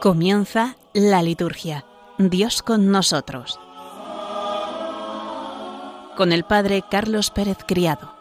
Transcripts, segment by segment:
Comienza la liturgia. Dios con nosotros. Con el Padre Carlos Pérez Criado.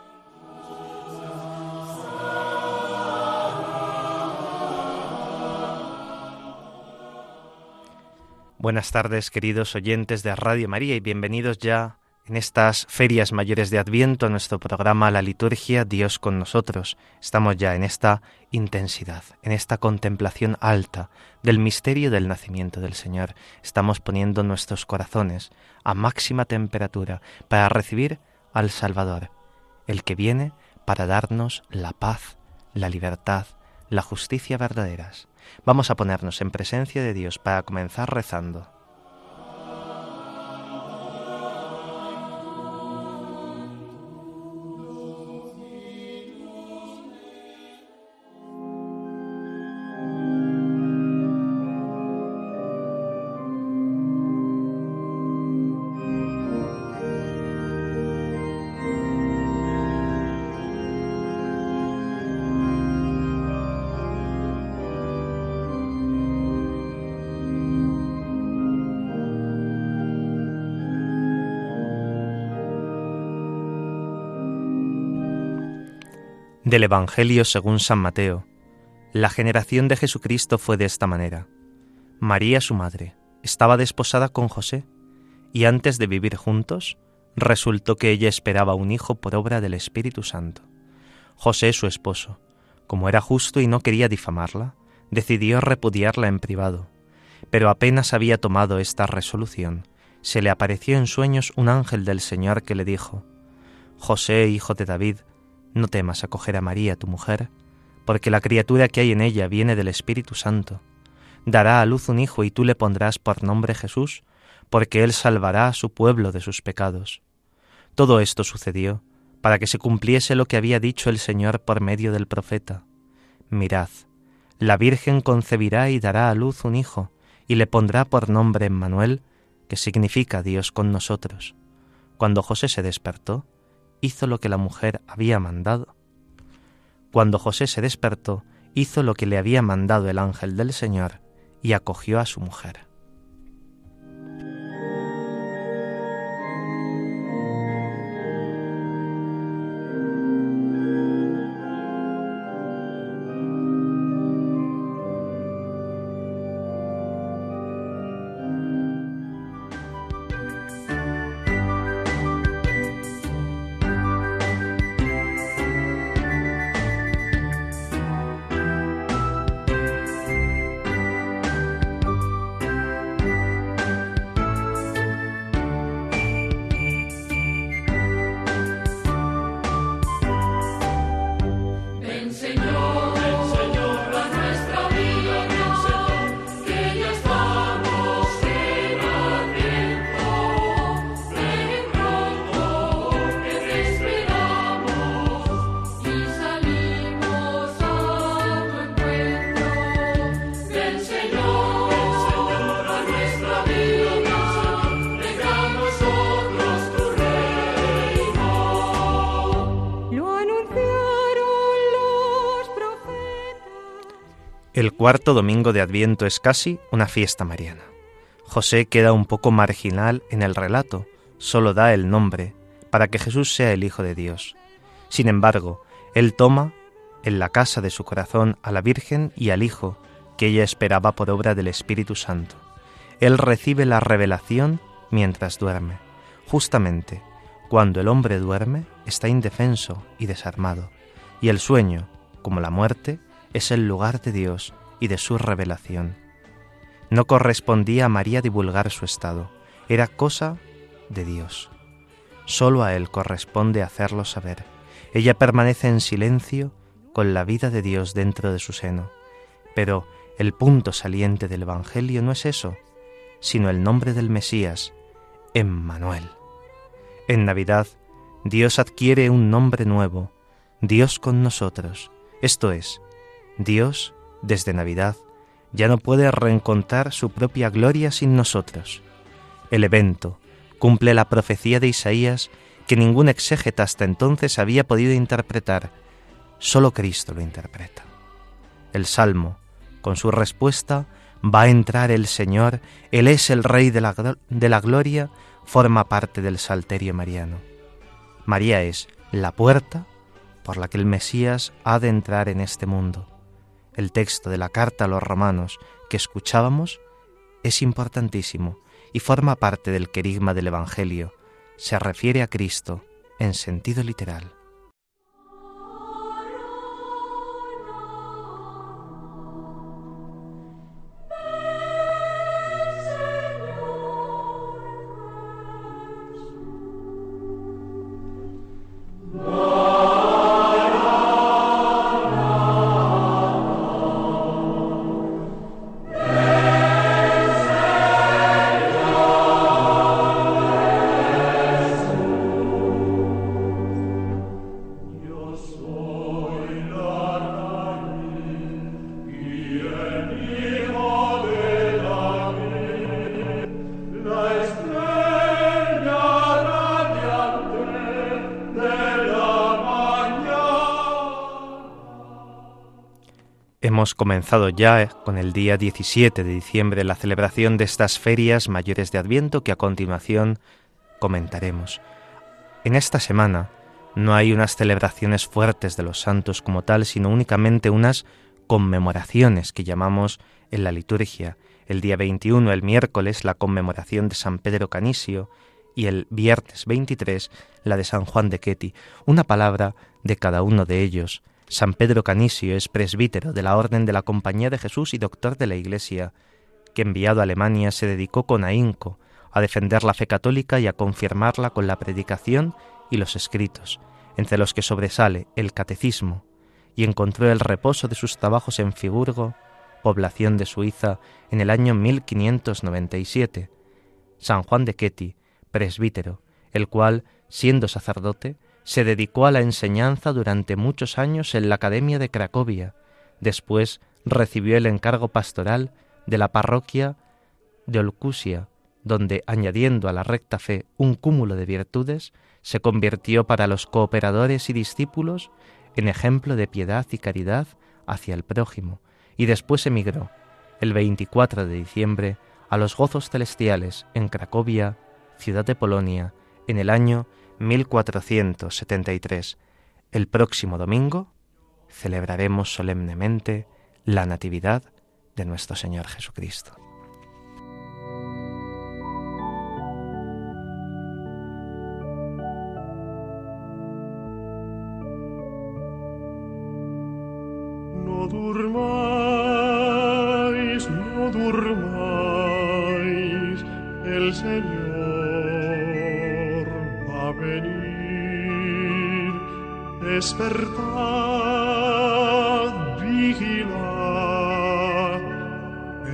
Buenas tardes, queridos oyentes de Radio María, y bienvenidos ya en estas ferias mayores de Adviento nuestro programa La Liturgia Dios con nosotros. Estamos ya en esta intensidad, en esta contemplación alta del misterio del nacimiento del Señor. Estamos poniendo nuestros corazones a máxima temperatura para recibir al Salvador, el que viene para darnos la paz, la libertad, la justicia verdaderas. Vamos a ponernos en presencia de Dios para comenzar rezando. Del Evangelio según San Mateo. La generación de Jesucristo fue de esta manera. María, su madre, estaba desposada con José, y antes de vivir juntos, resultó que ella esperaba un hijo por obra del Espíritu Santo. José, su esposo, como era justo y no quería difamarla, decidió repudiarla en privado. Pero apenas había tomado esta resolución, se le apareció en sueños un ángel del Señor que le dijo, José, hijo de David, no temas acoger a María, tu mujer, porque la criatura que hay en ella viene del Espíritu Santo. Dará a luz un hijo y tú le pondrás por nombre Jesús, porque él salvará a su pueblo de sus pecados. Todo esto sucedió para que se cumpliese lo que había dicho el Señor por medio del profeta. Mirad, la Virgen concebirá y dará a luz un hijo, y le pondrá por nombre Emmanuel, que significa Dios con nosotros. Cuando José se despertó, hizo lo que la mujer había mandado. Cuando José se despertó, hizo lo que le había mandado el ángel del Señor y acogió a su mujer. El cuarto domingo de Adviento es casi una fiesta mariana. José queda un poco marginal en el relato, solo da el nombre, para que Jesús sea el Hijo de Dios. Sin embargo, él toma en la casa de su corazón a la Virgen y al Hijo, que ella esperaba por obra del Espíritu Santo. Él recibe la revelación mientras duerme. Justamente, cuando el hombre duerme, está indefenso y desarmado, y el sueño, como la muerte, es el lugar de Dios y de su revelación. No correspondía a María divulgar su estado, era cosa de Dios. Solo a Él corresponde hacerlo saber. Ella permanece en silencio con la vida de Dios dentro de su seno. Pero el punto saliente del Evangelio no es eso, sino el nombre del Mesías, Emmanuel. En Navidad, Dios adquiere un nombre nuevo, Dios con nosotros, esto es, Dios, desde Navidad, ya no puede reencontrar su propia gloria sin nosotros. El evento cumple la profecía de Isaías que ningún exégeta hasta entonces había podido interpretar. Solo Cristo lo interpreta. El Salmo, con su respuesta, va a entrar el Señor, Él es el Rey de la, de la gloria, forma parte del Salterio mariano. María es la puerta por la que el Mesías ha de entrar en este mundo. El texto de la carta a los romanos que escuchábamos es importantísimo y forma parte del querigma del Evangelio. Se refiere a Cristo en sentido literal. Hemos comenzado ya con el día 17 de diciembre la celebración de estas ferias mayores de Adviento que a continuación comentaremos. En esta semana no hay unas celebraciones fuertes de los santos como tal, sino únicamente unas conmemoraciones que llamamos en la liturgia. El día 21, el miércoles, la conmemoración de San Pedro Canisio y el viernes 23, la de San Juan de Queti. Una palabra de cada uno de ellos San Pedro Canisio es presbítero de la Orden de la Compañía de Jesús y doctor de la Iglesia, que enviado a Alemania se dedicó con ahínco a defender la fe católica y a confirmarla con la predicación y los escritos, entre los que sobresale el catecismo, y encontró el reposo de sus trabajos en Friburgo, población de Suiza, en el año 1597. San Juan de Ketty, presbítero, el cual, siendo sacerdote, se dedicó a la enseñanza durante muchos años en la Academia de Cracovia. Después recibió el encargo pastoral de la parroquia de Olcusia, donde, añadiendo a la recta fe un cúmulo de virtudes, se convirtió para los cooperadores y discípulos en ejemplo de piedad y caridad hacia el prójimo, y después emigró, el 24 de diciembre, a los gozos celestiales en Cracovia, ciudad de Polonia, en el año 1473. El próximo domingo celebraremos solemnemente la Natividad de nuestro Señor Jesucristo. Despertad, vigilad,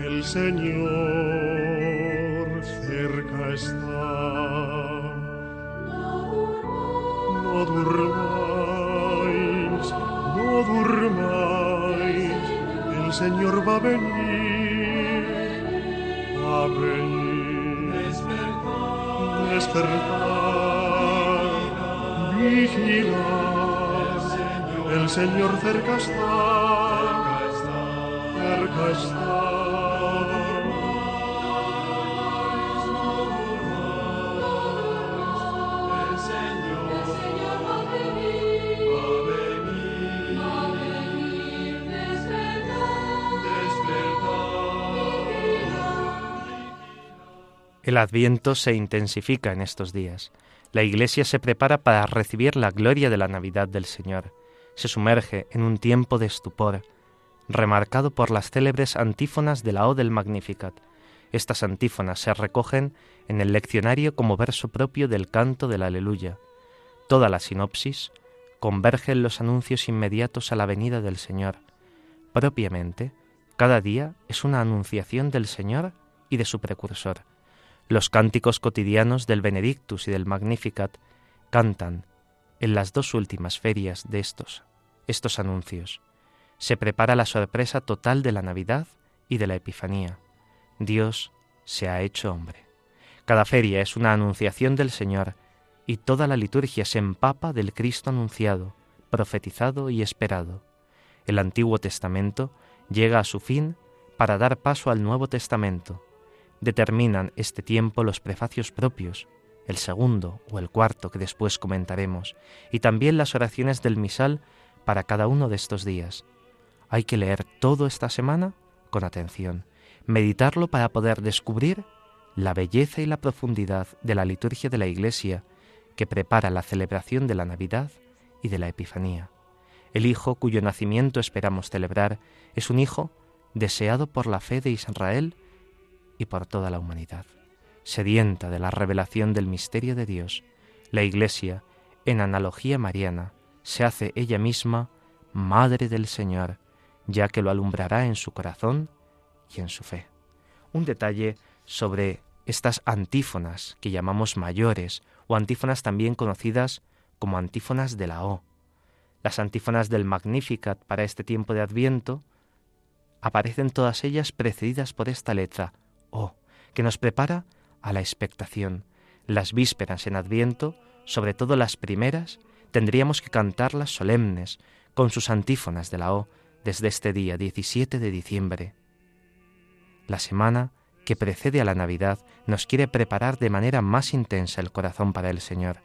el Señor Señor cerca está, cerca está. El adviento se intensifica en estos días. La Iglesia se prepara para recibir la gloria de la Navidad del Señor se sumerge en un tiempo de estupor, remarcado por las célebres antífonas de la O del Magnificat. Estas antífonas se recogen en el leccionario como verso propio del canto del Aleluya. Toda la sinopsis converge en los anuncios inmediatos a la venida del Señor. Propiamente, cada día es una anunciación del Señor y de su precursor. Los cánticos cotidianos del Benedictus y del Magnificat cantan en las dos últimas ferias de estos, estos anuncios. Se prepara la sorpresa total de la Navidad y de la Epifanía. Dios se ha hecho hombre. Cada feria es una anunciación del Señor y toda la liturgia se empapa del Cristo anunciado, profetizado y esperado. El Antiguo Testamento llega a su fin para dar paso al Nuevo Testamento. Determinan este tiempo los prefacios propios, el segundo o el cuarto que después comentaremos, y también las oraciones del misal para cada uno de estos días. Hay que leer todo esta semana con atención, meditarlo para poder descubrir la belleza y la profundidad de la liturgia de la Iglesia que prepara la celebración de la Navidad y de la Epifanía. El Hijo cuyo nacimiento esperamos celebrar es un Hijo deseado por la fe de Israel y por toda la humanidad. Sedienta de la revelación del misterio de Dios, la Iglesia, en analogía mariana, se hace ella misma Madre del Señor, ya que lo alumbrará en su corazón y en su fe. Un detalle sobre estas antífonas que llamamos mayores o antífonas también conocidas como antífonas de la O. Las antífonas del Magnificat para este tiempo de Adviento aparecen todas ellas precedidas por esta letra O, que nos prepara a la expectación. Las vísperas en Adviento, sobre todo las primeras, tendríamos que cantarlas solemnes, con sus antífonas de la O, desde este día 17 de diciembre. La semana que precede a la Navidad nos quiere preparar de manera más intensa el corazón para el Señor.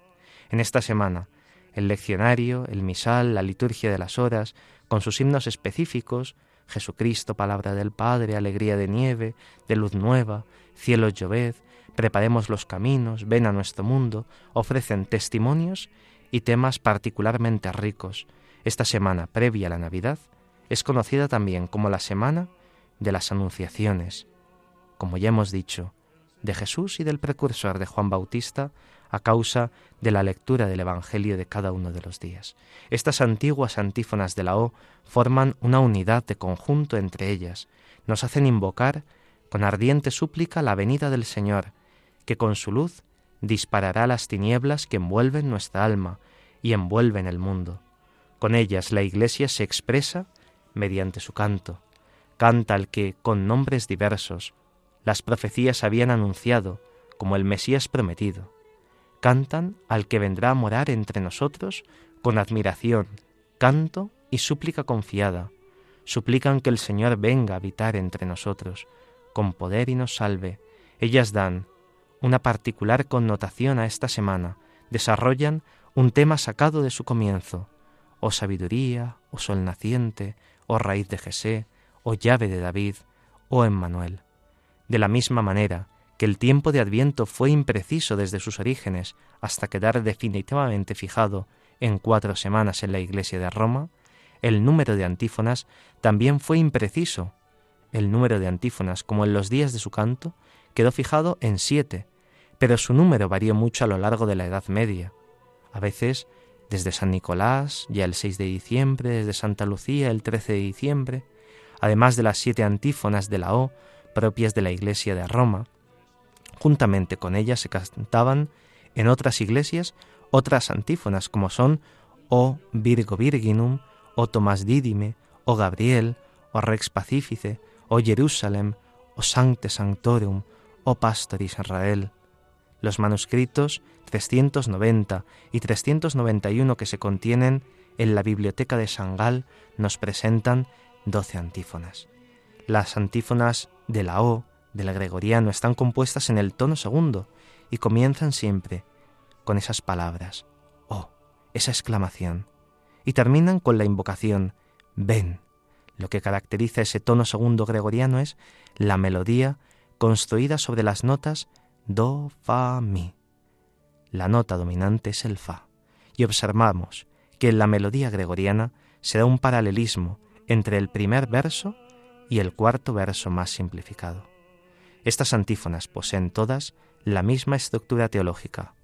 En esta semana, el leccionario, el misal, la liturgia de las horas, con sus himnos específicos, Jesucristo, palabra del Padre, alegría de nieve, de luz nueva, cielo lloved, preparemos los caminos, ven a nuestro mundo, ofrecen testimonios y temas particularmente ricos. Esta semana previa a la Navidad es conocida también como la semana de las Anunciaciones, como ya hemos dicho, de Jesús y del precursor de Juan Bautista a causa de la lectura del Evangelio de cada uno de los días. Estas antiguas antífonas de la O forman una unidad de conjunto entre ellas, nos hacen invocar con ardiente súplica la venida del Señor, que con su luz disparará las tinieblas que envuelven nuestra alma y envuelven el mundo. Con ellas la Iglesia se expresa mediante su canto. Canta al que, con nombres diversos, las profecías habían anunciado como el Mesías prometido. Cantan al que vendrá a morar entre nosotros con admiración, canto y súplica confiada. Suplican que el Señor venga a habitar entre nosotros, con poder y nos salve. Ellas dan una particular connotación a esta semana, desarrollan un tema sacado de su comienzo, o sabiduría, o sol naciente, o raíz de Jesé, o llave de David, o Emmanuel. De la misma manera que el tiempo de Adviento fue impreciso desde sus orígenes hasta quedar definitivamente fijado en cuatro semanas en la iglesia de Roma, el número de antífonas también fue impreciso. El número de antífonas, como en los días de su canto, quedó fijado en siete, pero su número varió mucho a lo largo de la Edad Media. A veces desde San Nicolás, ya el 6 de diciembre, desde Santa Lucía el 13 de diciembre, además de las siete antífonas de la O, propias de la iglesia de Roma. Juntamente con ellas se cantaban en otras iglesias otras antífonas como son O Virgo Virginum, O Tomás Didime, O Gabriel, O Rex Pacifice, O Jerusalem, O Sancte Sanctorum, O Pastoris Israel. Los manuscritos 390 y 391 que se contienen en la biblioteca de San Gal nos presentan doce antífonas. Las antífonas de la O, del gregoriano, están compuestas en el tono segundo y comienzan siempre con esas palabras, oh, esa exclamación, y terminan con la invocación, ven. Lo que caracteriza ese tono segundo gregoriano es la melodía construida sobre las notas do, fa, mi. La nota dominante es el fa, y observamos que en la melodía gregoriana se da un paralelismo entre el primer verso y el cuarto verso más simplificado. Estas antífonas poseen todas la misma estructura teológica.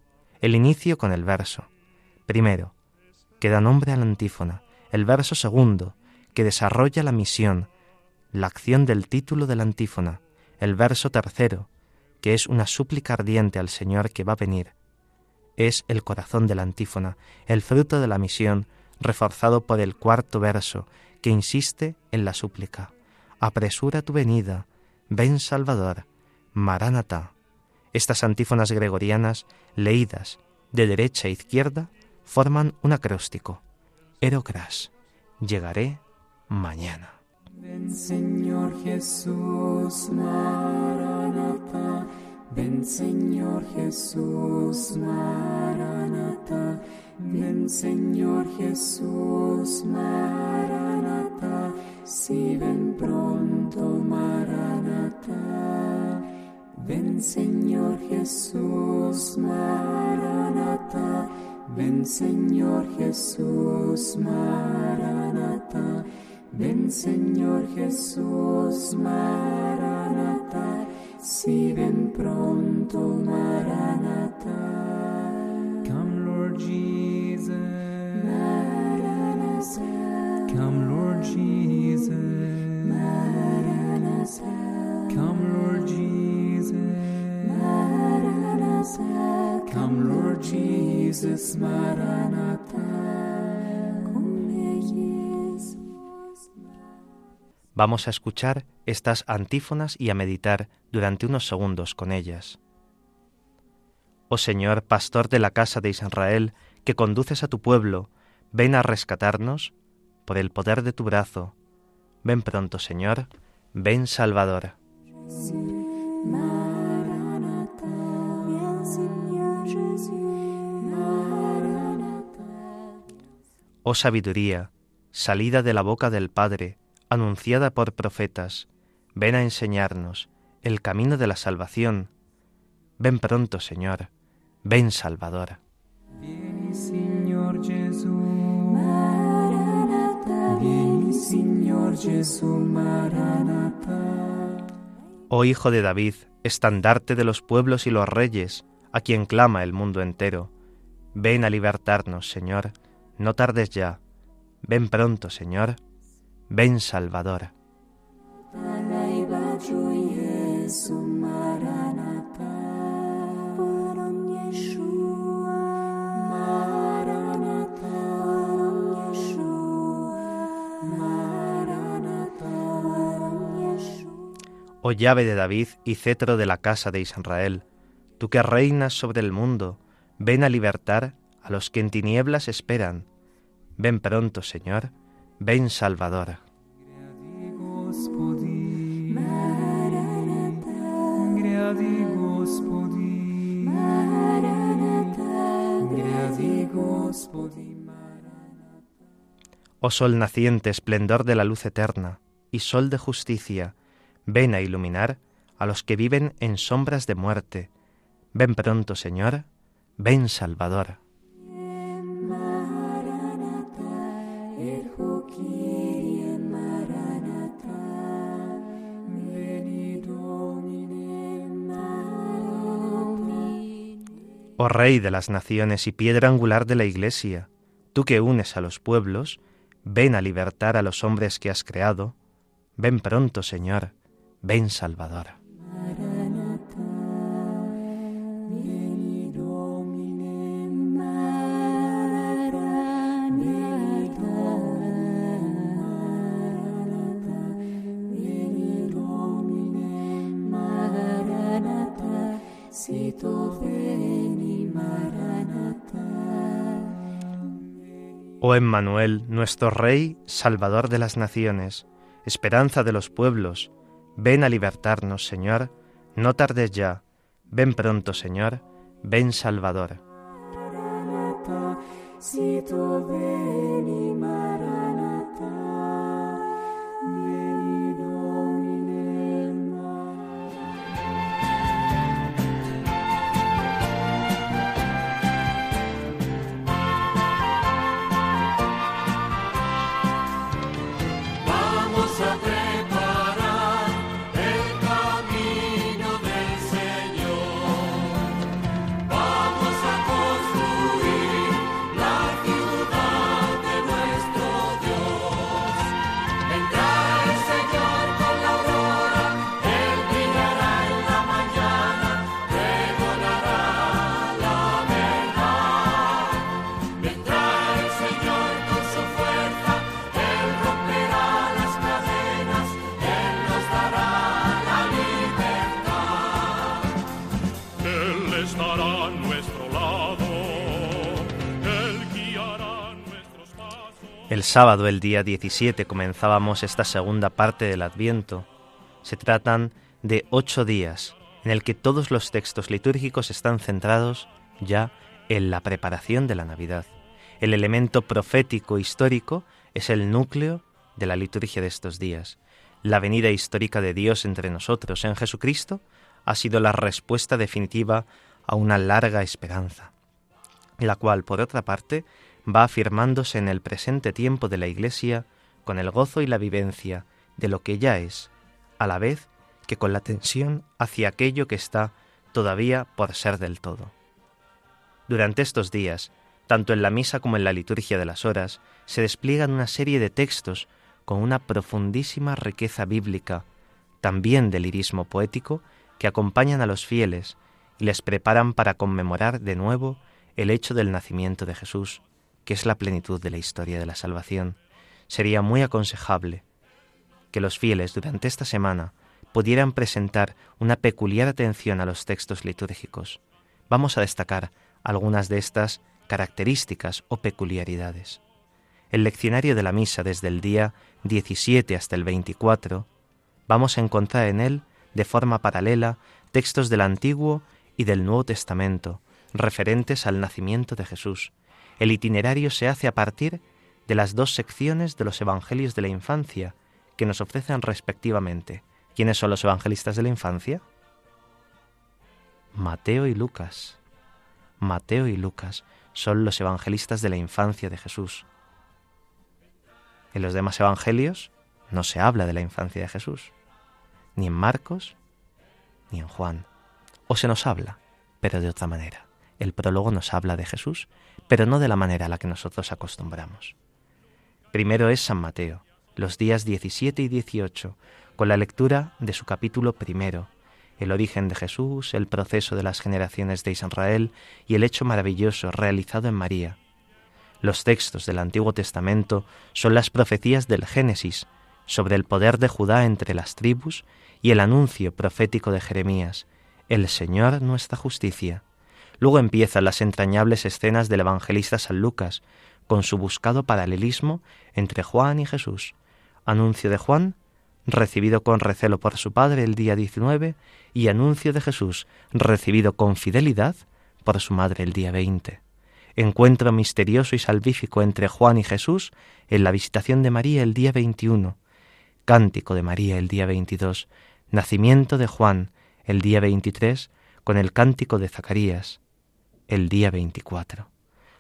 El inicio con el verso. Primero, que da nombre a la antífona. El verso segundo, que desarrolla la misión, la acción del título de la antífona. El verso tercero, que es una súplica ardiente al Señor que va a venir. Es el corazón de la antífona, el fruto de la misión, reforzado por el cuarto verso, que insiste en la súplica apresura tu venida, ven Salvador, Maránata. Estas antífonas gregorianas, leídas de derecha a izquierda, forman un acróstico. Erocras, llegaré mañana. Ven Señor Jesús, Maranata. Ven Señor Jesús, Maranata. Ven Señor Jesús, Maranata. Si ven pronto, Maranata. Ven Señor Jesús, Maranata. Ven Señor Jesús, Maranata. Ven Señor Jesús, Maranata. Si ven pronto, Maranata. Come, Lord Jesus. Maranatha. Come, Lord Jesus. Maranatha. Come, Lord Jesus. Maranatha. Come, Lord Jesus. Maranatha. Vamos a escuchar estas antífonas y a meditar durante unos segundos con ellas. Oh Señor, pastor de la casa de Israel, que conduces a tu pueblo, ven a rescatarnos por el poder de tu brazo. Ven pronto, Señor, ven Salvador. Oh sabiduría, salida de la boca del Padre, anunciada por profetas, ven a enseñarnos el camino de la salvación. Ven pronto, Señor, ven Salvador. Vieni, Gesù. Maranatha. Vieni, Gesù. Maranatha. Oh Hijo de David, estandarte de los pueblos y los reyes, a quien clama el mundo entero, ven a libertarnos, Señor, no tardes ya. Ven pronto, Señor, ven Salvador. Oh llave de David y cetro de la casa de Israel, tú que reinas sobre el mundo, ven a libertar a los que en tinieblas esperan. Ven pronto, Señor, ven Salvador. Gradi Gospodi. Maranatha. Gradi Gospodi. Maranatha. Gradi Gospodi. Oh sol naciente, esplendor de la luz eterna, y sol de justicia, ven a iluminar a los que viven en sombras de muerte. Ven pronto, Señor, ven Salvador. Oh Rey de las naciones y piedra angular de la Iglesia, tú que unes a los pueblos, ven a libertar a los hombres que has creado. Ven pronto, Señor, ven Salvador. Oh Emmanuel, nuestro Rey, Salvador de las naciones, esperanza de los pueblos, ven a libertarnos, Señor, no tardes ya, ven pronto, Señor, ven Salvador. nuestro lado. Él guiará nuestros pasos. El sábado, el día 17, comenzábamos esta segunda parte del Adviento. Se tratan de ocho días en el que todos los textos litúrgicos están centrados ya en la preparación de la Navidad. El elemento profético histórico es el núcleo de la liturgia de estos días. La venida histórica de Dios entre nosotros en Jesucristo ha sido la respuesta definitiva a una larga esperanza, la cual, por otra parte, va afirmándose en el presente tiempo de la Iglesia con el gozo y la vivencia de lo que ya es, a la vez que con la tensión hacia aquello que está todavía por ser del todo. Durante estos días, tanto en la misa como en la liturgia de las horas, se despliegan una serie de textos con una profundísima riqueza bíblica, también de lirismo poético, que acompañan a los fieles les preparan para conmemorar de nuevo el hecho del nacimiento de Jesús, que es la plenitud de la historia de la salvación, sería muy aconsejable que los fieles durante esta semana pudieran presentar una peculiar atención a los textos litúrgicos. Vamos a destacar algunas de estas características o peculiaridades. El leccionario de la misa desde el día 17 hasta el 24, vamos a encontrar en él, de forma paralela, textos del Antiguo y del Nuevo Testamento, referentes al nacimiento de Jesús, el itinerario se hace a partir de las dos secciones de los Evangelios de la infancia que nos ofrecen respectivamente. ¿Quiénes son los evangelistas de la infancia? Mateo y Lucas. Mateo y Lucas son los evangelistas de la infancia de Jesús. En los demás evangelios no se habla de la infancia de Jesús, ni en Marcos ni en Juan. O se nos habla, pero de otra manera. El prólogo nos habla de Jesús pero no de la manera a la que nosotros acostumbramos. Primero es San Mateo, los días 17 y 18, con la lectura de su capítulo primero, el origen de Jesús, el proceso de las generaciones de Israel y el hecho maravilloso realizado en María. Los textos del Antiguo Testamento son las profecías del Génesis sobre el poder de Judá entre las tribus y el anuncio profético de Jeremías, el Señor nuestra justicia. Luego empiezan las entrañables escenas del evangelista San Lucas, con su buscado paralelismo entre Juan y Jesús. Anuncio de Juan, recibido con recelo por su padre el día 19, y anuncio de Jesús, recibido con fidelidad por su madre el día 20. Encuentro misterioso y salvífico entre Juan y Jesús en la visitación de María el día 21. Cántico de María el día 22. Nacimiento de Juan el día 23 con el cántico de Zacarías el día 24.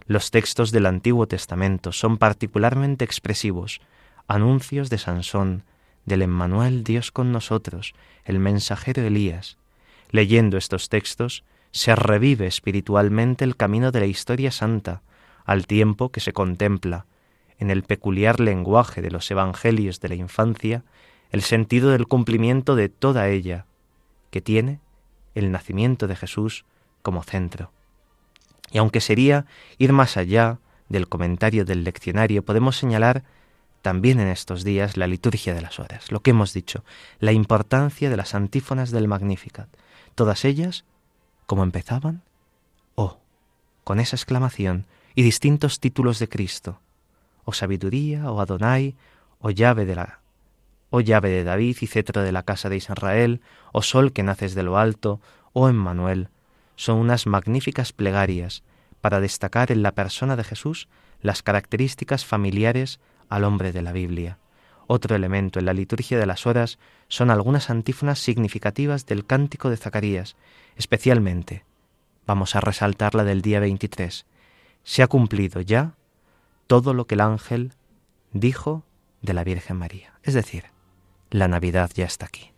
Los textos del Antiguo Testamento son particularmente expresivos, anuncios de Sansón, del Emmanuel Dios con nosotros, el mensajero Elías. Leyendo estos textos, se revive espiritualmente el camino de la historia santa, al tiempo que se contempla, en el peculiar lenguaje de los evangelios de la infancia, el sentido del cumplimiento de toda ella, que tiene el nacimiento de Jesús como centro. Y aunque sería ir más allá del comentario del leccionario, podemos señalar también en estos días la liturgia de las horas, lo que hemos dicho, la importancia de las antífonas del Magnificat. Todas ellas, como empezaban, oh, con esa exclamación y distintos títulos de Cristo, o sabiduría, o Adonai, o llave de la oh llave de David y cetro de la casa de Israel, oh sol que naces de lo alto, oh Emmanuel, son unas magníficas plegarias para destacar en la persona de Jesús las características familiares al hombre de la Biblia. Otro elemento en la liturgia de las horas son algunas antífonas significativas del cántico de Zacarías, especialmente. Vamos a resaltar la del día 23. Se ha cumplido ya todo lo que el ángel dijo de la Virgen María. Es decir, la Navidad ya está aquí.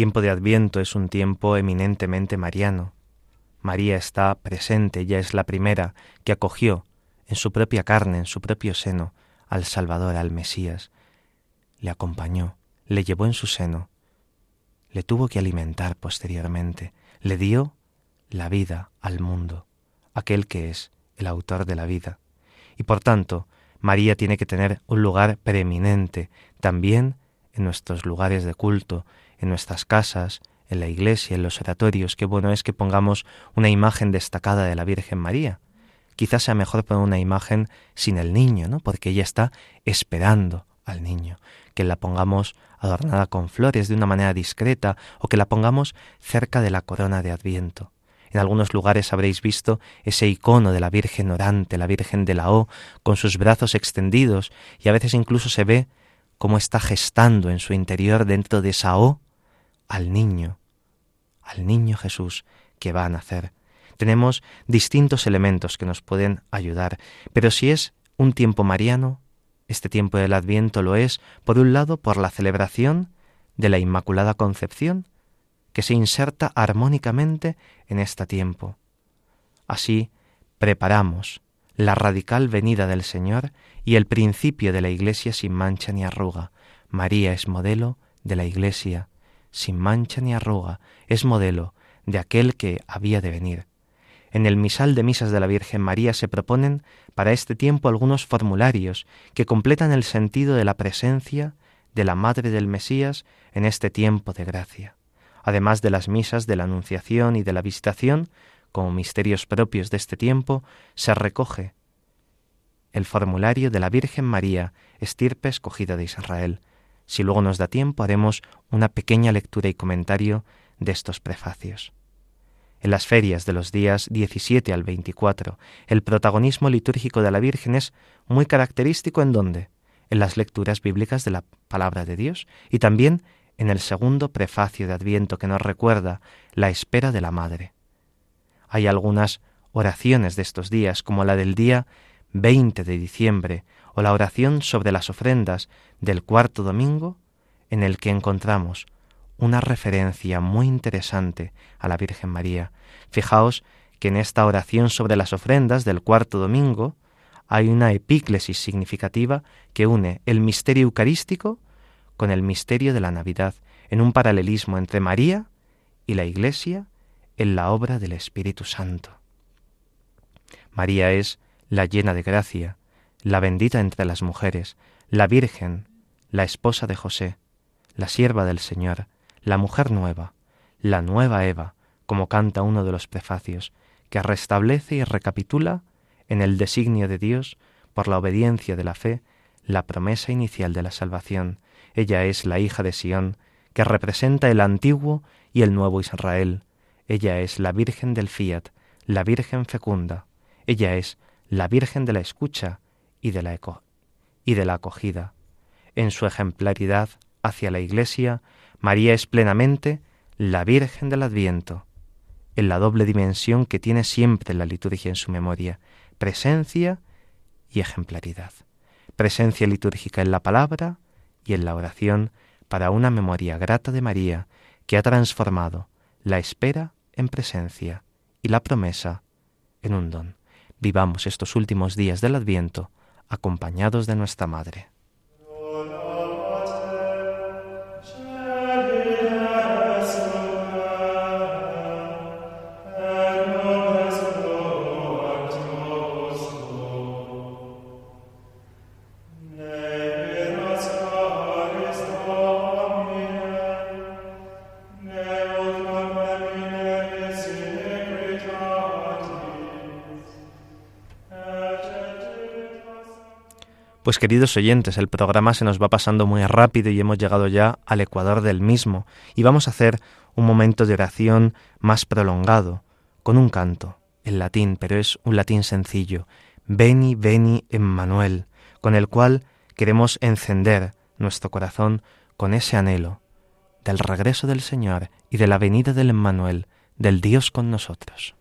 Tiempo de Adviento es un tiempo eminentemente mariano. María está presente, ella es la primera que acogió en su propia carne, en su propio seno, al Salvador, al Mesías. Le acompañó, le llevó en su seno, le tuvo que alimentar posteriormente, le dio la vida al mundo, aquel que es el autor de la vida. Y por tanto, María tiene que tener un lugar preeminente también en nuestros lugares de culto, en nuestras casas, en la iglesia, en los oratorios. Qué bueno es que pongamos una imagen destacada de la Virgen María. Quizás sea mejor poner una imagen sin el niño, ¿no? Porque ella está esperando al niño. Que la pongamos adornada con flores de una manera discreta o que la pongamos cerca de la corona de Adviento. En algunos lugares habréis visto ese icono de la Virgen orante, la Virgen de la O, con sus brazos extendidos, y a veces incluso se ve cómo está gestando en su interior dentro de esa O al niño, al niño Jesús que va a nacer. Tenemos distintos elementos que nos pueden ayudar, pero si es un tiempo mariano, este tiempo del Adviento lo es, por un lado, por la celebración de la Inmaculada Concepción, que se inserta armónicamente en este tiempo. Así preparamos la radical venida del Señor y el principio de la Iglesia sin mancha ni arruga. María es modelo de la Iglesia sin mancha ni arruga, es modelo de aquel que había de venir. En el misal de misas de la Virgen María se proponen para este tiempo algunos formularios que completan el sentido de la presencia de la Madre del Mesías en este tiempo de gracia además de las misas de la Anunciación y de la Visitación, como misterios propios de este tiempo, se recoge el formulario de la Virgen María, estirpe escogida de Israel. Si luego nos da tiempo, haremos una pequeña lectura y comentario de estos prefacios. En las ferias de los días 17 al 24, el protagonismo litúrgico de la Virgen es muy característico en donde? En las lecturas bíblicas de la palabra de Dios y también en el segundo prefacio de Adviento que nos recuerda la espera de la Madre. Hay algunas oraciones de estos días, como la del día 20 de diciembre o la oración sobre las ofrendas del cuarto domingo, en el que encontramos una referencia muy interesante a la Virgen María. Fijaos que en esta oración sobre las ofrendas del cuarto domingo hay una epíclesis significativa que une el misterio eucarístico con el misterio de la Navidad, en un paralelismo entre María y la Iglesia en la obra del Espíritu Santo. María es la llena de gracia, la bendita entre las mujeres, la Virgen, la esposa de José, la sierva del Señor, la mujer nueva, la nueva Eva, como canta uno de los prefacios, que restablece y recapitula en el designio de Dios, por la obediencia de la fe, la promesa inicial de la salvación, ella es la hija de Sión, que representa el antiguo y el nuevo Israel. Ella es la Virgen del Fiat, la Virgen fecunda. Ella es la Virgen de la escucha y de la, y de la acogida. En su ejemplaridad hacia la Iglesia, María es plenamente la Virgen del Adviento, en la doble dimensión que tiene siempre la liturgia en su memoria, presencia y ejemplaridad. Presencia litúrgica en la palabra, y en la oración para una memoria grata de María que ha transformado la espera en presencia y la promesa en un don. Vivamos estos últimos días del Adviento acompañados de nuestra Madre. Pues queridos oyentes, el programa se nos va pasando muy rápido y hemos llegado ya al ecuador del mismo y vamos a hacer un momento de oración más prolongado, con un canto, en latín, pero es un latín sencillo, Veni, Veni, Emmanuel, con el cual queremos encender nuestro corazón con ese anhelo del regreso del Señor y de la venida del Emmanuel, del Dios con nosotros.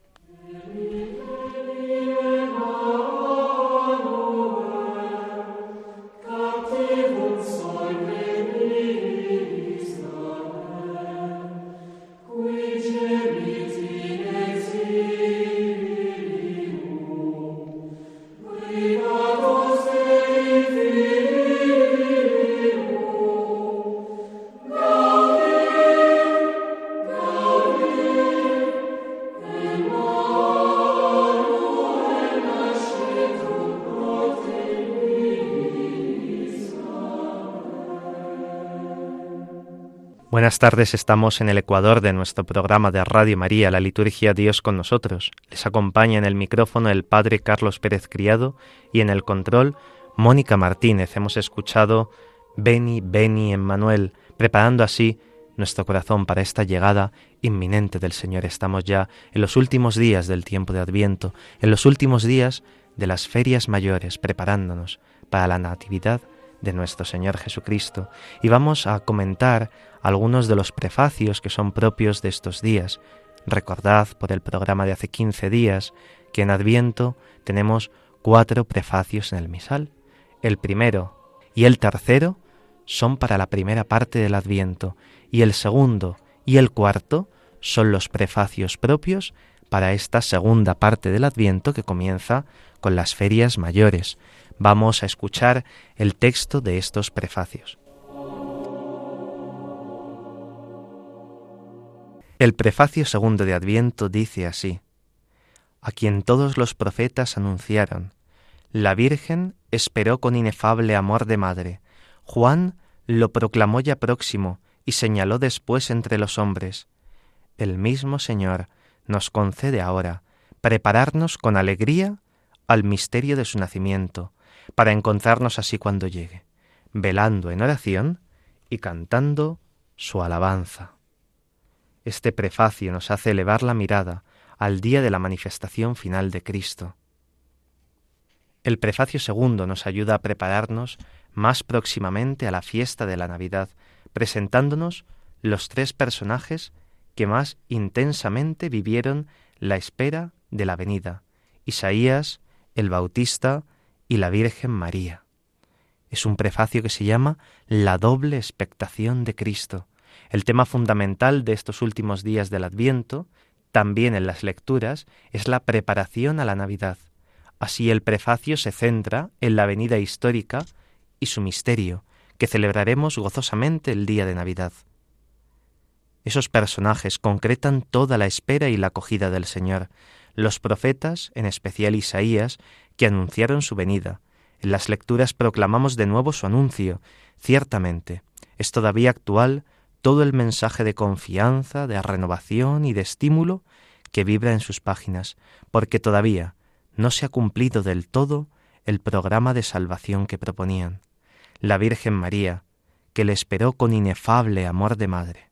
Buenas tardes, estamos en el Ecuador de nuestro programa de Radio María, la liturgia Dios con nosotros. Les acompaña en el micrófono el Padre Carlos Pérez Criado y en el control Mónica Martínez. Hemos escuchado Beni, Beni, Emmanuel, preparando así nuestro corazón para esta llegada inminente del Señor. Estamos ya en los últimos días del tiempo de Adviento, en los últimos días de las ferias mayores, preparándonos para la Natividad de nuestro Señor Jesucristo. Y vamos a comentar algunos de los prefacios que son propios de estos días. Recordad por el programa de hace 15 días que en Adviento tenemos cuatro prefacios en el misal. El primero y el tercero son para la primera parte del Adviento y el segundo y el cuarto son los prefacios propios para esta segunda parte del Adviento que comienza con las ferias mayores. Vamos a escuchar el texto de estos prefacios. El prefacio segundo de Adviento dice así, a quien todos los profetas anunciaron, la Virgen esperó con inefable amor de madre, Juan lo proclamó ya próximo y señaló después entre los hombres. El mismo Señor nos concede ahora prepararnos con alegría al misterio de su nacimiento, para encontrarnos así cuando llegue, velando en oración y cantando su alabanza. Este prefacio nos hace elevar la mirada al día de la manifestación final de Cristo. El prefacio segundo nos ayuda a prepararnos más próximamente a la fiesta de la Navidad, presentándonos los tres personajes que más intensamente vivieron la espera de la venida, Isaías, el Bautista y la Virgen María. Es un prefacio que se llama La doble expectación de Cristo, el tema fundamental de estos últimos días del Adviento, también en las lecturas, es la preparación a la Navidad. Así el prefacio se centra en la venida histórica y su misterio, que celebraremos gozosamente el día de Navidad. Esos personajes concretan toda la espera y la acogida del Señor, los profetas, en especial Isaías, que anunciaron su venida. En las lecturas proclamamos de nuevo su anuncio. Ciertamente, es todavía actual todo el mensaje de confianza, de renovación y de estímulo que vibra en sus páginas, porque todavía no se ha cumplido del todo el programa de salvación que proponían. La Virgen María, que le esperó con inefable amor de madre.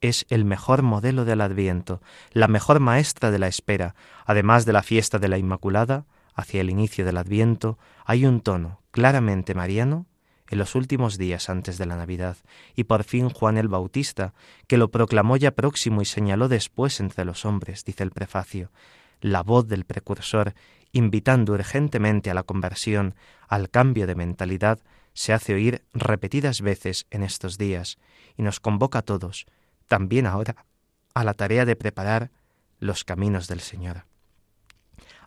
Es el mejor modelo del Adviento, la mejor maestra de la espera, además de la fiesta de la Inmaculada, hacia el inicio del Adviento, hay un tono claramente mariano en los últimos días antes de la Navidad, y por fin Juan el Bautista, que lo proclamó ya próximo y señaló después entre los hombres, dice el prefacio, la voz del precursor, invitando urgentemente a la conversión, al cambio de mentalidad, se hace oír repetidas veces en estos días, y nos convoca a todos, también ahora, a la tarea de preparar los caminos del Señor.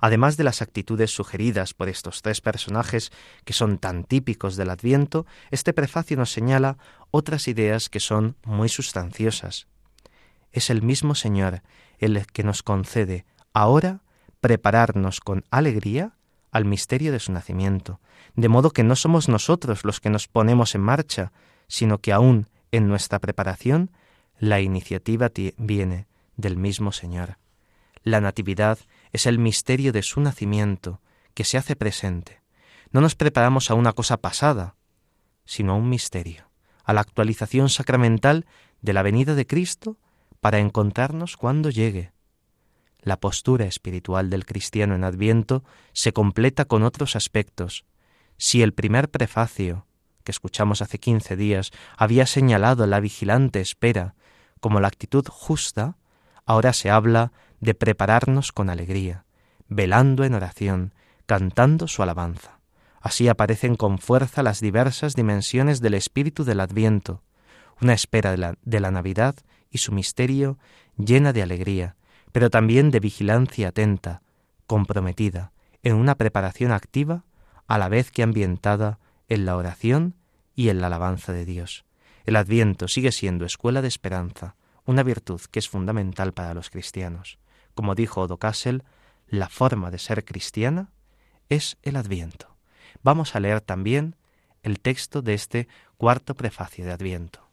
Además de las actitudes sugeridas por estos tres personajes que son tan típicos del Adviento, este prefacio nos señala otras ideas que son muy sustanciosas. Es el mismo Señor el que nos concede ahora prepararnos con alegría al misterio de su nacimiento, de modo que no somos nosotros los que nos ponemos en marcha, sino que aún en nuestra preparación la iniciativa viene del mismo Señor. La Natividad es el misterio de su nacimiento que se hace presente. No nos preparamos a una cosa pasada, sino a un misterio, a la actualización sacramental de la venida de Cristo para encontrarnos cuando llegue. La postura espiritual del cristiano en Adviento se completa con otros aspectos. Si el primer prefacio, que escuchamos hace quince días, había señalado la vigilante espera como la actitud justa, ahora se habla de prepararnos con alegría, velando en oración, cantando su alabanza. Así aparecen con fuerza las diversas dimensiones del espíritu del Adviento, una espera de la, Navidad y su misterio llena de alegría, pero también de vigilancia atenta, comprometida, en una preparación activa, a la vez que ambientada en la oración y en la alabanza de Dios. El Adviento sigue siendo escuela de esperanza, una virtud que es fundamental para los cristianos. Como dijo Odo Kassel, la forma de ser cristiana es el Adviento. Vamos a leer también el texto de este cuarto prefacio de Adviento.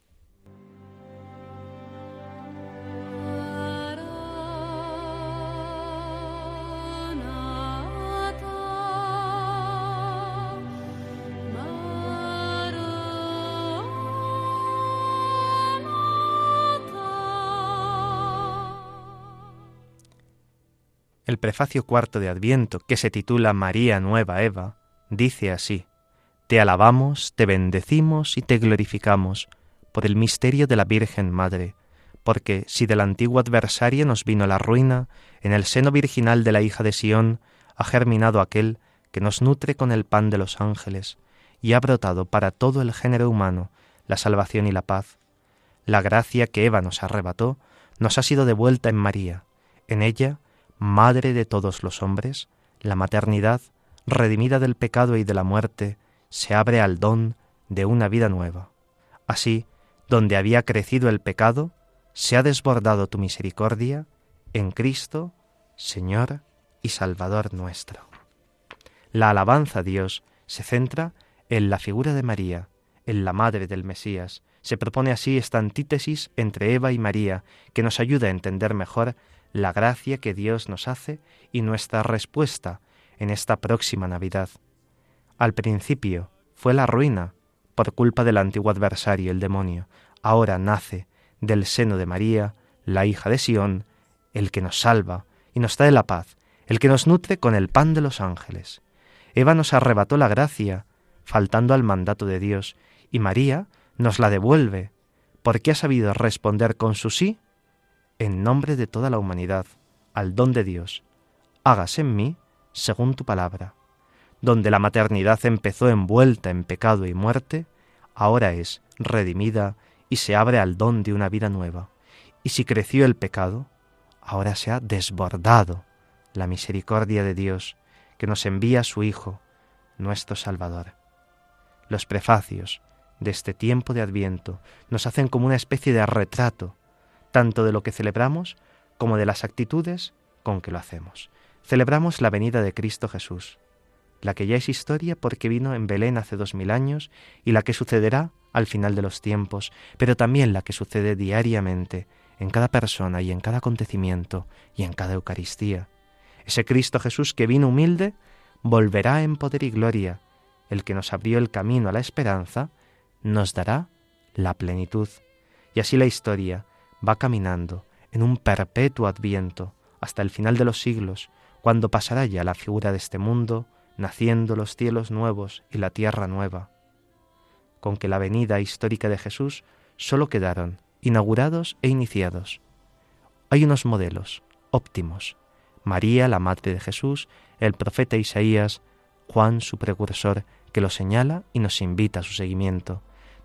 El prefacio cuarto de Adviento, que se titula María Nueva Eva, dice así, Te alabamos, te bendecimos y te glorificamos por el misterio de la Virgen Madre, porque si del antiguo adversario nos vino la ruina, en el seno virginal de la hija de Sión ha germinado aquel que nos nutre con el pan de los ángeles, y ha brotado para todo el género humano la salvación y la paz. La gracia que Eva nos arrebató nos ha sido devuelta en María. En ella, Madre de todos los hombres, la maternidad, redimida del pecado y de la muerte, se abre al don de una vida nueva. Así, donde había crecido el pecado, se ha desbordado tu misericordia en Cristo, Señor y Salvador nuestro. La alabanza a Dios se centra en la figura de María, en la madre del Mesías. Se propone así esta antítesis entre Eva y María, que nos ayuda a entender mejor la gracia que Dios nos hace y nuestra respuesta en esta próxima Navidad. Al principio fue la ruina por culpa del antiguo adversario, el demonio. Ahora nace del seno de María, la hija de Sión, el que nos salva y nos trae la paz, el que nos nutre con el pan de los ángeles. Eva nos arrebató la gracia, faltando al mandato de Dios, y María nos la devuelve, porque ha sabido responder con su sí en nombre de toda la humanidad, al don de Dios. Hágase en mí según tu palabra. Donde la maternidad empezó envuelta en pecado y muerte, ahora es redimida y se abre al don de una vida nueva. Y si creció el pecado, ahora se ha desbordado la misericordia de Dios que nos envía a su Hijo, nuestro Salvador. Los prefacios de este tiempo de Adviento nos hacen como una especie de retrato, tanto de lo que celebramos como de las actitudes con que lo hacemos. Celebramos la venida de Cristo Jesús, la que ya es historia porque vino en Belén hace dos mil años y la que sucederá al final de los tiempos, pero también la que sucede diariamente en cada persona y en cada acontecimiento y en cada Eucaristía. Ese Cristo Jesús que vino humilde volverá en poder y gloria. El que nos abrió el camino a la esperanza nos dará la plenitud. Y así la historia va caminando en un perpetuo adviento hasta el final de los siglos, cuando pasará ya la figura de este mundo, naciendo los cielos nuevos y la tierra nueva. Con que la venida histórica de Jesús solo quedaron inaugurados e iniciados. Hay unos modelos óptimos. María, la madre de Jesús, el profeta Isaías, Juan, su precursor, que lo señala y nos invita a su seguimiento.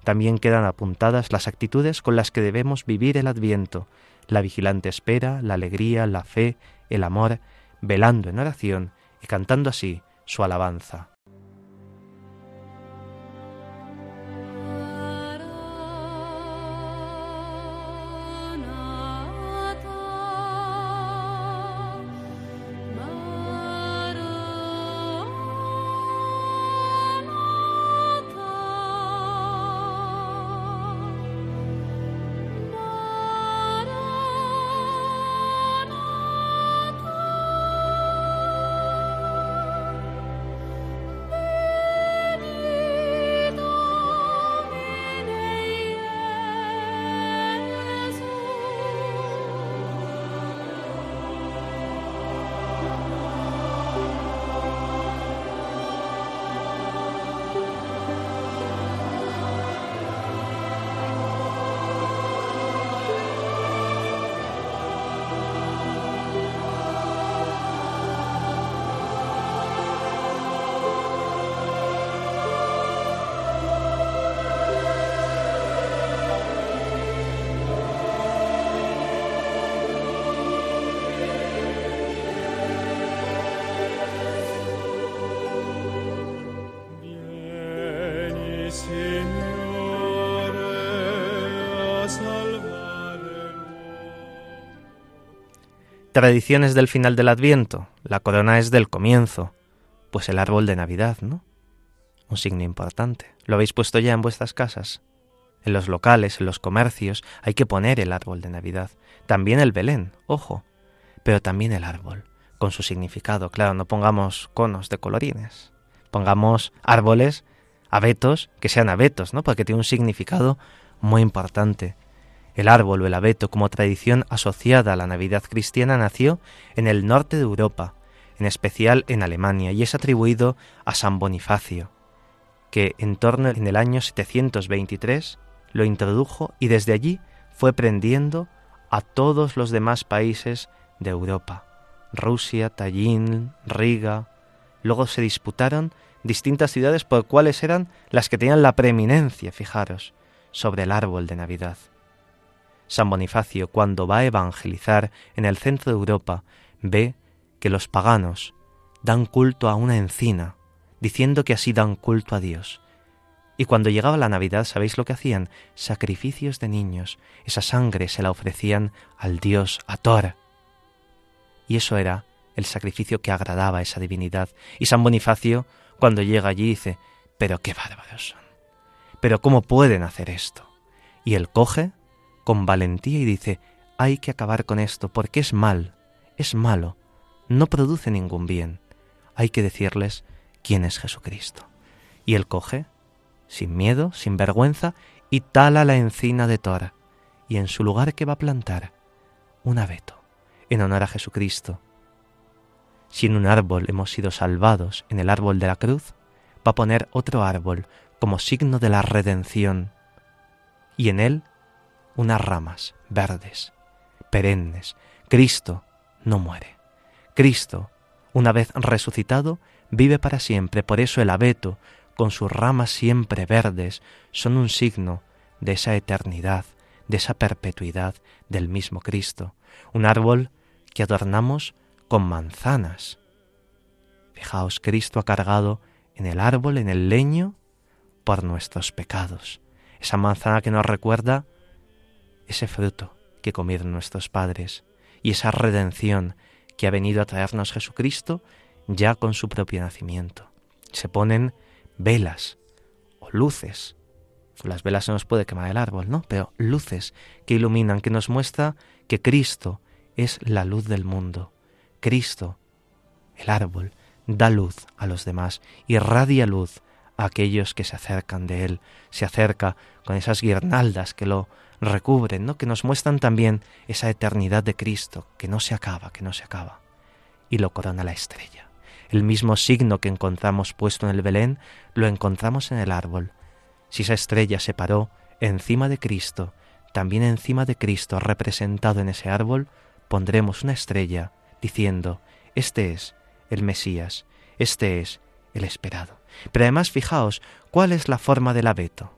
También quedan apuntadas las actitudes con las que debemos vivir el adviento, la vigilante espera, la alegría, la fe, el amor, velando en oración y cantando así su alabanza. Tradiciones del final del Adviento. La corona es del comienzo. Pues el árbol de Navidad, ¿no? Un signo importante. ¿Lo habéis puesto ya en vuestras casas? En los locales, en los comercios, hay que poner el árbol de Navidad. También el Belén, ojo. Pero también el árbol, con su significado. Claro, no pongamos conos de colorines. Pongamos árboles, abetos, que sean abetos, ¿no? Porque tiene un significado muy importante. El árbol o el abeto como tradición asociada a la Navidad cristiana nació en el norte de Europa, en especial en Alemania, y es atribuido a San Bonifacio, que en torno en el año 723 lo introdujo y desde allí fue prendiendo a todos los demás países de Europa, Rusia, Tallinn, Riga. Luego se disputaron distintas ciudades por cuáles eran las que tenían la preeminencia, fijaros, sobre el árbol de Navidad. San Bonifacio, cuando va a evangelizar en el centro de Europa, ve que los paganos dan culto a una encina, diciendo que así dan culto a Dios. Y cuando llegaba la Navidad, ¿sabéis lo que hacían? Sacrificios de niños. Esa sangre se la ofrecían al dios Ator. Y eso era el sacrificio que agradaba a esa divinidad. Y San Bonifacio, cuando llega allí, dice, pero qué bárbaros son. Pero ¿cómo pueden hacer esto? Y él coge con valentía y dice, hay que acabar con esto porque es mal, es malo, no produce ningún bien. Hay que decirles quién es Jesucristo. Y él coge sin miedo, sin vergüenza, y tala la encina de Tora, y en su lugar que va a plantar un abeto, en honor a Jesucristo. Si en un árbol hemos sido salvados, en el árbol de la cruz, va a poner otro árbol como signo de la redención, y en él unas ramas verdes, perennes. Cristo no muere. Cristo, una vez resucitado, vive para siempre. Por eso el abeto, con sus ramas siempre verdes, son un signo de esa eternidad, de esa perpetuidad del mismo Cristo, un árbol que adornamos con manzanas. Fijaos, Cristo ha cargado en el árbol, en el leño, por nuestros pecados. Esa manzana que nos recuerda ese fruto que comieron nuestros padres y esa redención que ha venido a traernos Jesucristo ya con su propio nacimiento. Se ponen velas o luces. las velas se nos puede quemar el árbol, ¿no? Pero luces que iluminan, que nos muestra que Cristo es la luz del mundo. Cristo, el árbol, da luz a los demás, irradia luz a aquellos que se acercan de él, se acerca con esas guirnaldas que lo recubren, ¿no? que nos muestran también esa eternidad de Cristo, que no se acaba, que no se acaba, y lo corona la estrella. El mismo signo que encontramos puesto en el Belén lo encontramos en el árbol. Si esa estrella se paró encima de Cristo, también encima de Cristo representado en ese árbol, pondremos una estrella diciendo, este es el Mesías, este es el esperado. Pero además fijaos, ¿cuál es la forma del abeto?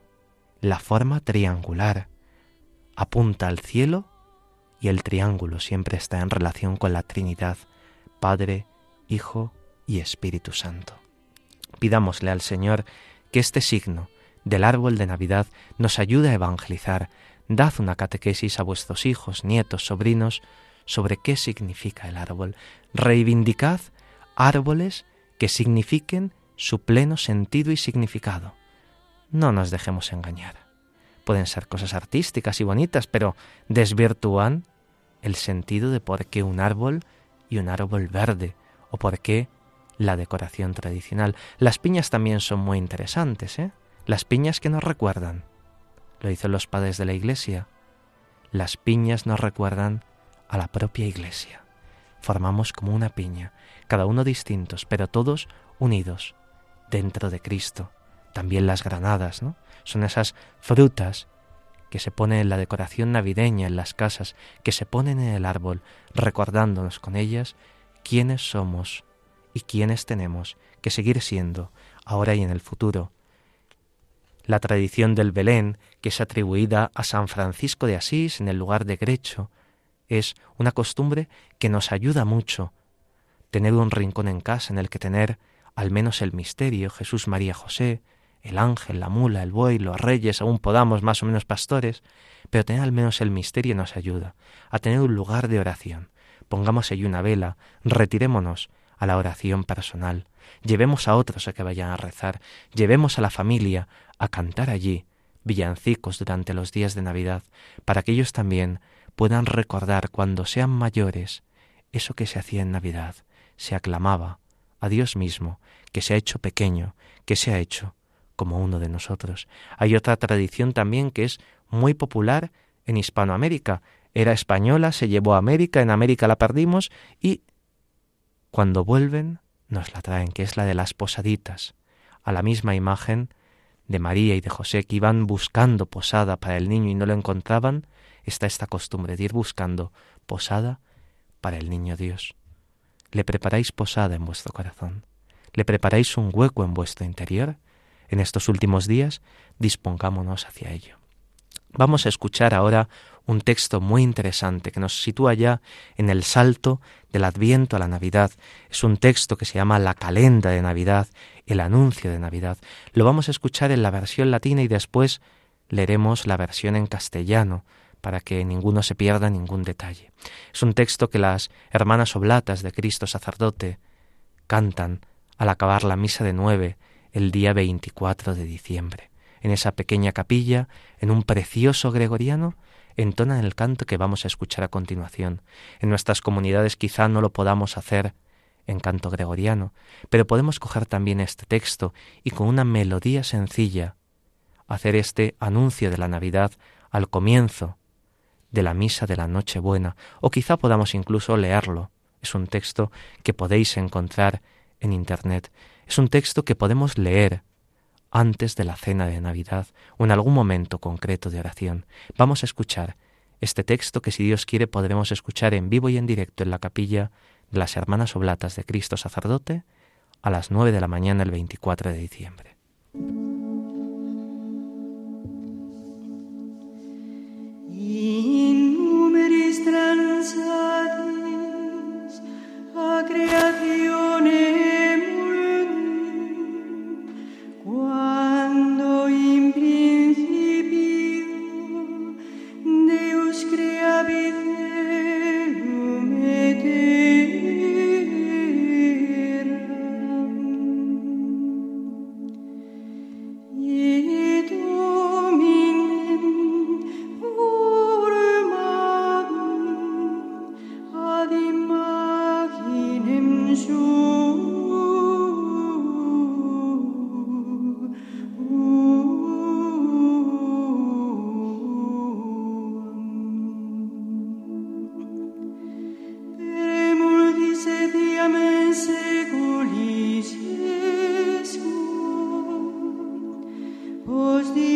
La forma triangular. Apunta al cielo y el triángulo siempre está en relación con la Trinidad, Padre, Hijo y Espíritu Santo. Pidámosle al Señor que este signo del árbol de Navidad nos ayude a evangelizar. Dad una catequesis a vuestros hijos, nietos, sobrinos sobre qué significa el árbol. Reivindicad árboles que signifiquen su pleno sentido y significado. No nos dejemos engañar. Pueden ser cosas artísticas y bonitas, pero desvirtúan el sentido de por qué un árbol y un árbol verde, o por qué la decoración tradicional. Las piñas también son muy interesantes, ¿eh? Las piñas que nos recuerdan. Lo dicen los padres de la iglesia. Las piñas nos recuerdan a la propia iglesia. Formamos como una piña, cada uno distintos, pero todos unidos dentro de Cristo. También las granadas, ¿no? Son esas frutas que se ponen en la decoración navideña en las casas, que se ponen en el árbol, recordándonos con ellas quiénes somos y quiénes tenemos que seguir siendo ahora y en el futuro. La tradición del Belén, que es atribuida a San Francisco de Asís en el lugar de Grecho, es una costumbre que nos ayuda mucho. Tener un rincón en casa en el que tener al menos el misterio, Jesús, María, José, el ángel, la mula, el buey, los reyes, aún podamos más o menos pastores, pero tener al menos el misterio nos ayuda a tener un lugar de oración. Pongamos allí una vela, retirémonos a la oración personal, llevemos a otros a que vayan a rezar, llevemos a la familia a cantar allí villancicos durante los días de Navidad, para que ellos también puedan recordar cuando sean mayores eso que se hacía en Navidad, se aclamaba a Dios mismo, que se ha hecho pequeño, que se ha hecho como uno de nosotros. Hay otra tradición también que es muy popular en Hispanoamérica. Era española, se llevó a América, en América la perdimos y cuando vuelven nos la traen, que es la de las posaditas, a la misma imagen de María y de José que iban buscando posada para el niño y no lo encontraban, está esta costumbre de ir buscando posada para el niño Dios. Le preparáis posada en vuestro corazón, le preparáis un hueco en vuestro interior. En estos últimos días dispongámonos hacia ello. Vamos a escuchar ahora un texto muy interesante que nos sitúa ya en el salto del Adviento a la Navidad. Es un texto que se llama La calenda de Navidad, el anuncio de Navidad. Lo vamos a escuchar en la versión latina y después leeremos la versión en castellano para que ninguno se pierda ningún detalle. Es un texto que las hermanas oblatas de Cristo sacerdote cantan al acabar la misa de nueve el día 24 de diciembre. En esa pequeña capilla, en un precioso gregoriano, entonan el canto que vamos a escuchar a continuación. En nuestras comunidades quizá no lo podamos hacer en canto gregoriano, pero podemos coger también este texto y con una melodía sencilla hacer este anuncio de la Navidad al comienzo de la misa de la Nochebuena, o quizá podamos incluso leerlo. Es un texto que podéis encontrar en Internet. Es un texto que podemos leer antes de la cena de Navidad o en algún momento concreto de oración. Vamos a escuchar este texto que si Dios quiere podremos escuchar en vivo y en directo en la capilla de las Hermanas Oblatas de Cristo Sacerdote a las 9 de la mañana el 24 de diciembre. In numeris transatis a Hoje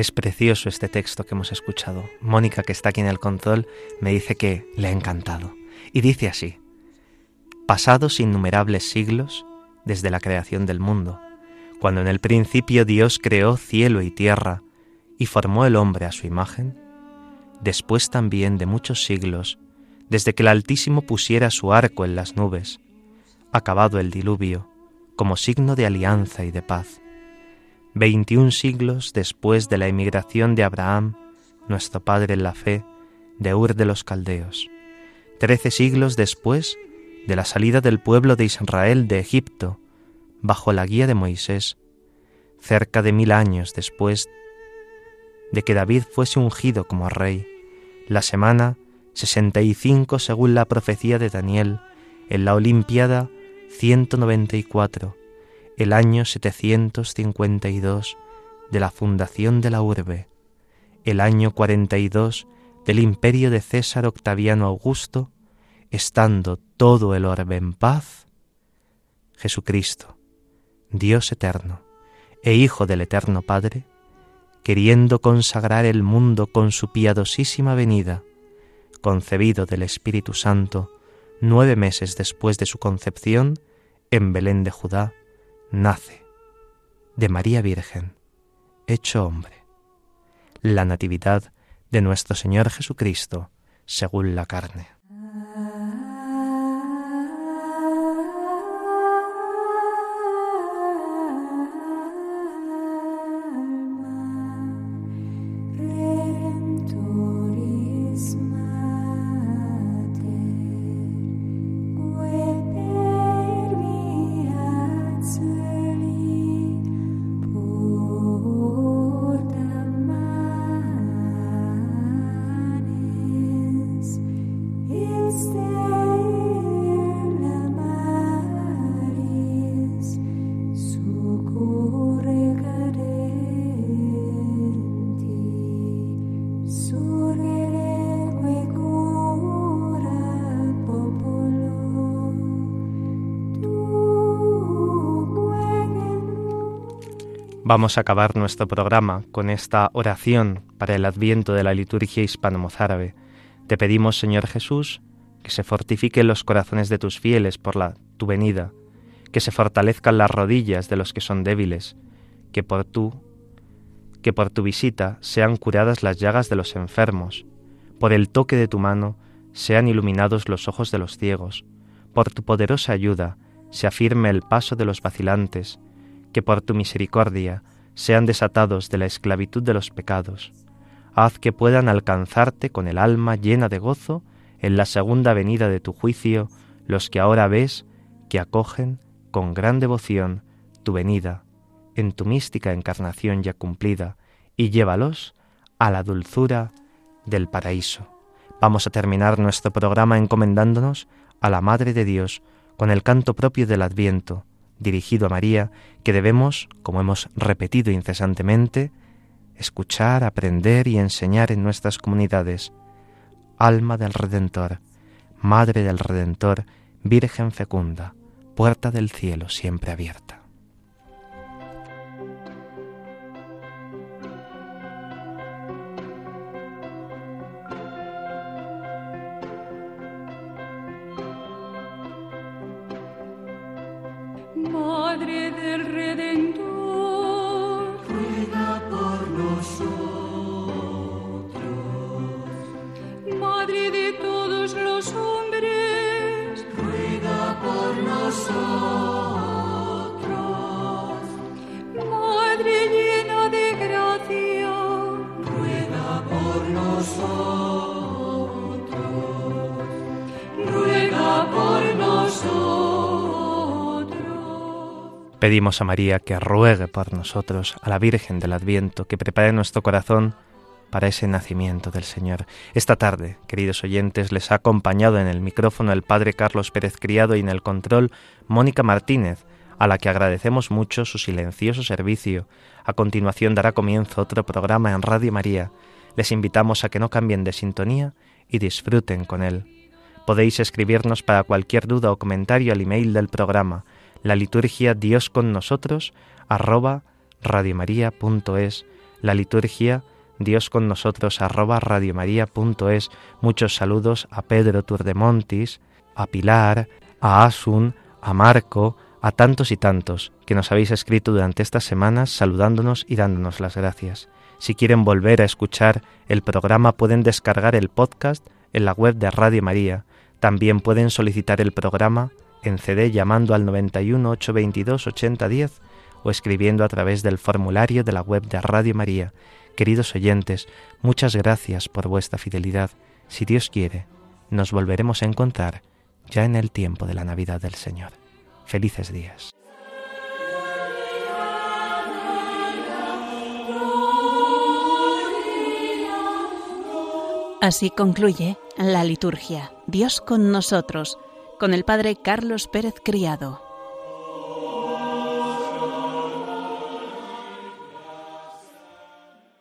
es precioso este texto que hemos escuchado. Mónica, que está aquí en el control, me dice que le ha encantado. Y dice así, pasados innumerables siglos desde la creación del mundo, cuando en el principio Dios creó cielo y tierra y formó el hombre a su imagen, después también de muchos siglos, desde que el Altísimo pusiera su arco en las nubes, acabado el diluvio, como signo de alianza y de paz, Veintiún siglos después de la emigración de Abraham, nuestro padre en la fe, de Ur de los Caldeos. Trece siglos después de la salida del pueblo de Israel de Egipto, bajo la guía de Moisés, cerca de mil años después de que David fuese ungido como rey, la semana 65 según la profecía de Daniel, en la Olimpiada 194, el año 752 de la fundación de la urbe, el año 42 del imperio de César Octaviano Augusto, estando todo el orbe en paz, Jesucristo, Dios eterno e Hijo del Eterno Padre, queriendo consagrar el mundo con su piadosísima venida, concebido del Espíritu Santo nueve meses después de su concepción en Belén de Judá, nace de María Virgen, hecho hombre, la natividad de nuestro Señor Jesucristo según la carne. Vamos a acabar nuestro programa con esta oración para el adviento de la liturgia hispano-mozárabe. Te pedimos, Señor Jesús, que se fortifiquen los corazones de tus fieles por la tu venida, que se fortalezcan las rodillas de los que son débiles, que por tú, que por tu visita sean curadas las llagas de los enfermos, por el toque de tu mano sean iluminados los ojos de los ciegos, por tu poderosa ayuda se afirme el paso de los vacilantes, que por tu misericordia sean desatados de la esclavitud de los pecados. Haz que puedan alcanzarte con el alma llena de gozo en la segunda venida de tu juicio los que ahora ves que acogen con gran devoción tu venida en tu mística encarnación ya cumplida y llévalos a la dulzura del paraíso. Vamos a terminar nuestro programa encomendándonos a la Madre de Dios con el canto propio del Adviento, dirigido a María que debemos, como hemos repetido incesantemente, escuchar, aprender y enseñar en nuestras comunidades. Alma del Redentor, Madre del Redentor, Virgen fecunda, puerta del cielo siempre abierta. Pedimos a María que ruegue por nosotros, a la Virgen del Adviento, que prepare nuestro corazón para ese nacimiento del Señor. Esta tarde, queridos oyentes, les ha acompañado en el micrófono el Padre Carlos Pérez Criado y en el control Mónica Martínez, a la que agradecemos mucho su silencioso servicio. A continuación dará comienzo otro programa en Radio María. Les invitamos a que no cambien de sintonía y disfruten con él. Podéis escribirnos para cualquier duda o comentario al email del programa, la liturgia Dios con nosotros, arroba radiomaria.es, la liturgia Dios con nosotros, arroba radiomaria.es. Muchos saludos a Pedro Turdemontis, a Pilar, a Asun, a Marco, a tantos y tantos que nos habéis escrito durante estas semanas saludándonos y dándonos las gracias. Si quieren volver a escuchar el programa pueden descargar el podcast en la web de Radio María. También pueden solicitar el programa en CD llamando al 91 822 8010 o escribiendo a través del formulario de la web de Radio María. Queridos oyentes, muchas gracias por vuestra fidelidad. Si Dios quiere, nos volveremos a encontrar ya en el tiempo de la Navidad del Señor. Felices días. Así concluye la liturgia. Dios con nosotros, con el Padre Carlos Pérez Criado.